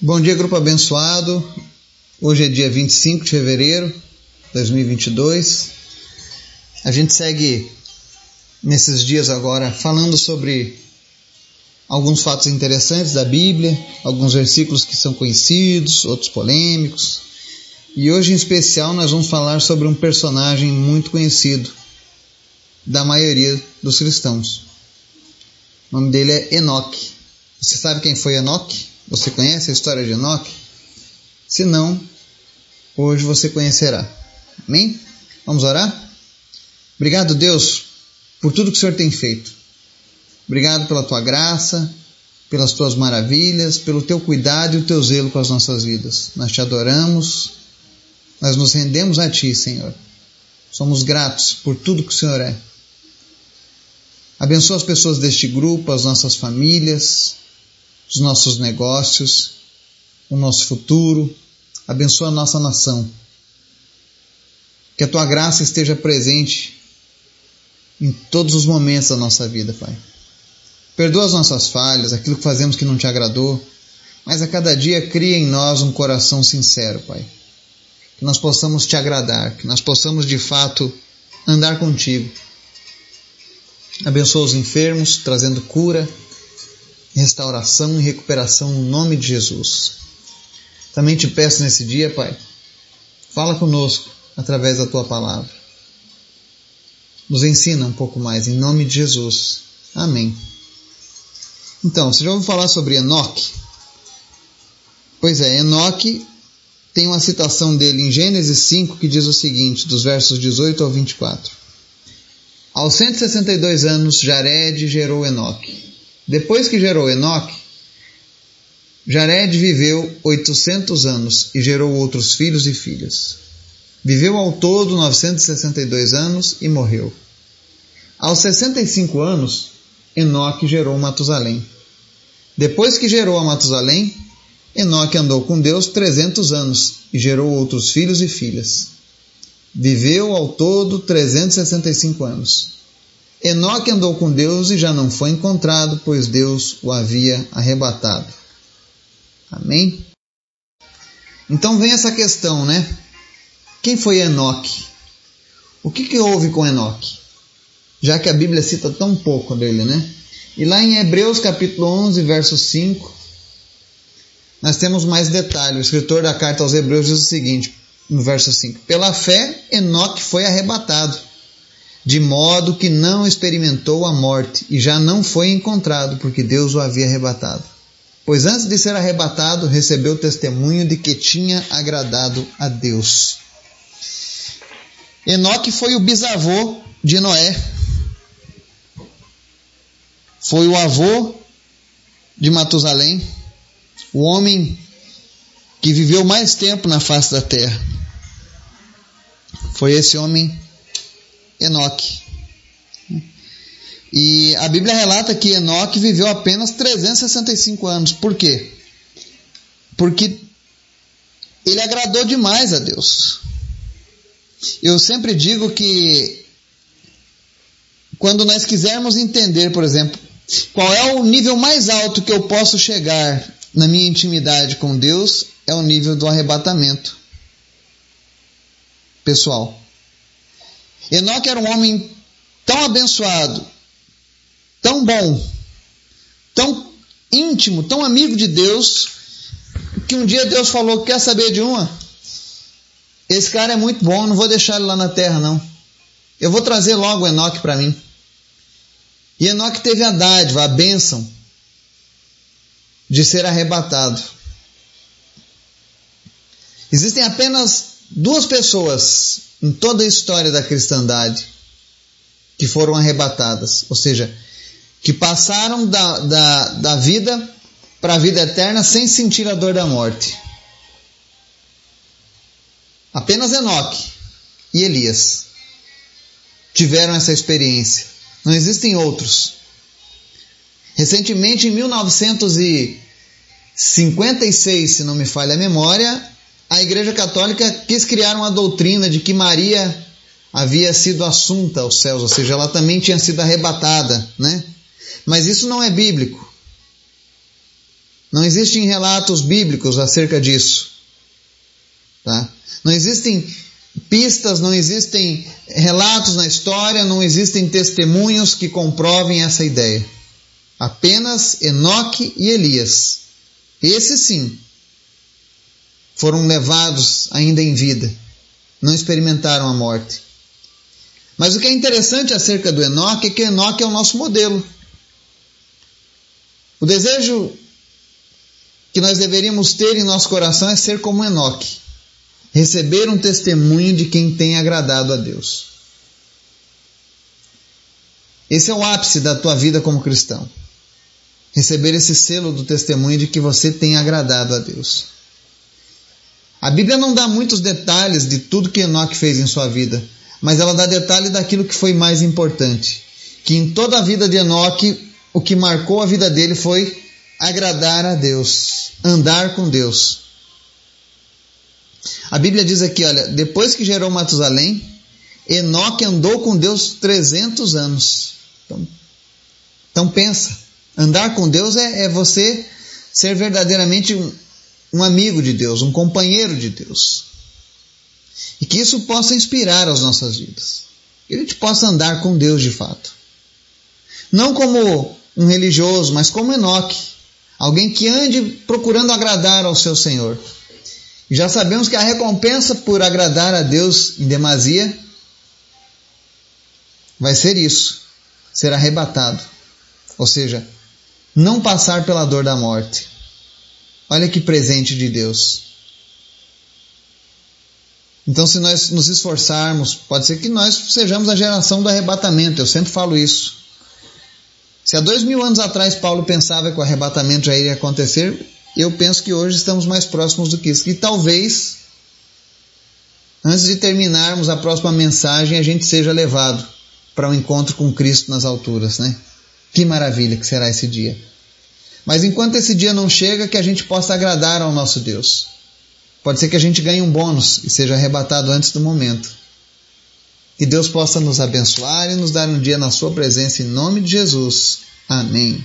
Bom dia, grupo abençoado. Hoje é dia 25 de fevereiro de 2022. A gente segue nesses dias agora falando sobre alguns fatos interessantes da Bíblia, alguns versículos que são conhecidos, outros polêmicos. E hoje, em especial, nós vamos falar sobre um personagem muito conhecido da maioria dos cristãos. O nome dele é Enoque. Você sabe quem foi Enoque? Você conhece a história de Enoque? Se não, hoje você conhecerá. Amém? Vamos orar? Obrigado, Deus, por tudo que o Senhor tem feito. Obrigado pela tua graça, pelas tuas maravilhas, pelo teu cuidado e o teu zelo com as nossas vidas. Nós te adoramos, nós nos rendemos a ti, Senhor. Somos gratos por tudo que o Senhor é. Abençoa as pessoas deste grupo, as nossas famílias, os nossos negócios, o nosso futuro. Abençoa a nossa nação. Que a tua graça esteja presente em todos os momentos da nossa vida, Pai. Perdoa as nossas falhas, aquilo que fazemos que não te agradou, mas a cada dia cria em nós um coração sincero, Pai. Que nós possamos te agradar, que nós possamos de fato andar contigo. Abençoa os enfermos, trazendo cura, restauração e recuperação no nome de Jesus. Também te peço nesse dia, Pai, fala conosco através da tua palavra. Nos ensina um pouco mais, em nome de Jesus. Amém. Então, você já ouviu falar sobre Enoque? Pois é, Enoque tem uma citação dele em Gênesis 5 que diz o seguinte, dos versos 18 ao 24. Aos 162 anos, Jared gerou Enoque. Depois que gerou Enoque, Jared viveu 800 anos e gerou outros filhos e filhas. Viveu ao todo 962 anos e morreu. Aos 65 anos, Enoque gerou Matusalém. Depois que gerou a Matusalém, Enoque andou com Deus 300 anos e gerou outros filhos e filhas. Viveu ao todo 365 anos. Enoque andou com Deus e já não foi encontrado, pois Deus o havia arrebatado. Amém? Então vem essa questão, né? Quem foi Enoque? O que, que houve com Enoque? Já que a Bíblia cita tão pouco dele, né? E lá em Hebreus capítulo 11, verso 5, nós temos mais detalhes. O escritor da carta aos Hebreus diz o seguinte, no verso 5: Pela fé, Enoque foi arrebatado de modo que não experimentou a morte e já não foi encontrado, porque Deus o havia arrebatado. Pois antes de ser arrebatado, recebeu testemunho de que tinha agradado a Deus. Enoque foi o bisavô de Noé. Foi o avô de Matusalém, o homem que viveu mais tempo na face da terra. Foi esse homem Enoque. E a Bíblia relata que Enoque viveu apenas 365 anos. Por quê? Porque ele agradou demais a Deus. Eu sempre digo que quando nós quisermos entender, por exemplo, qual é o nível mais alto que eu posso chegar na minha intimidade com Deus, é o nível do arrebatamento pessoal. Enoque era um homem tão abençoado, tão bom, tão íntimo, tão amigo de Deus, que um dia Deus falou: Quer saber de uma? Esse cara é muito bom, não vou deixar ele lá na terra, não. Eu vou trazer logo Enoque para mim. E Enoque teve a dádiva, a bênção de ser arrebatado. Existem apenas duas pessoas em toda a história da cristandade que foram arrebatadas, ou seja, que passaram da, da, da vida para a vida eterna sem sentir a dor da morte. Apenas Enoque e Elias tiveram essa experiência. Não existem outros. Recentemente, em 1956, se não me falha a memória, a Igreja Católica quis criar uma doutrina de que Maria havia sido assunta aos céus, ou seja, ela também tinha sido arrebatada, né? Mas isso não é bíblico. Não existem relatos bíblicos acerca disso. Tá? Não existem pistas, não existem relatos na história, não existem testemunhos que comprovem essa ideia. Apenas Enoque e Elias. Esses sim foram levados ainda em vida, não experimentaram a morte. Mas o que é interessante acerca do Enoque é que Enoque é o nosso modelo. O desejo que nós deveríamos ter em nosso coração é ser como Enoque, receber um testemunho de quem tem agradado a Deus. Esse é o ápice da tua vida como cristão. Receber esse selo do testemunho de que você tem agradado a Deus. A Bíblia não dá muitos detalhes de tudo que Enoque fez em sua vida, mas ela dá detalhe daquilo que foi mais importante. Que em toda a vida de Enoque, o que marcou a vida dele foi agradar a Deus, andar com Deus. A Bíblia diz aqui, olha, depois que gerou Matusalém, Enoque andou com Deus 300 anos. Então, então pensa, andar com Deus é, é você ser verdadeiramente um, um amigo de Deus, um companheiro de Deus. E que isso possa inspirar as nossas vidas. Que a gente possa andar com Deus de fato. Não como um religioso, mas como Enoque. Alguém que ande procurando agradar ao seu Senhor. E já sabemos que a recompensa por agradar a Deus em demasia vai ser isso: ser arrebatado. Ou seja, não passar pela dor da morte. Olha que presente de Deus. Então, se nós nos esforçarmos, pode ser que nós sejamos a geração do arrebatamento. Eu sempre falo isso. Se há dois mil anos atrás Paulo pensava que o arrebatamento já iria acontecer, eu penso que hoje estamos mais próximos do que isso. E talvez, antes de terminarmos a próxima mensagem, a gente seja levado para um encontro com Cristo nas alturas, né? Que maravilha que será esse dia. Mas enquanto esse dia não chega, que a gente possa agradar ao nosso Deus. Pode ser que a gente ganhe um bônus e seja arrebatado antes do momento. Que Deus possa nos abençoar e nos dar um dia na Sua presença em nome de Jesus. Amém.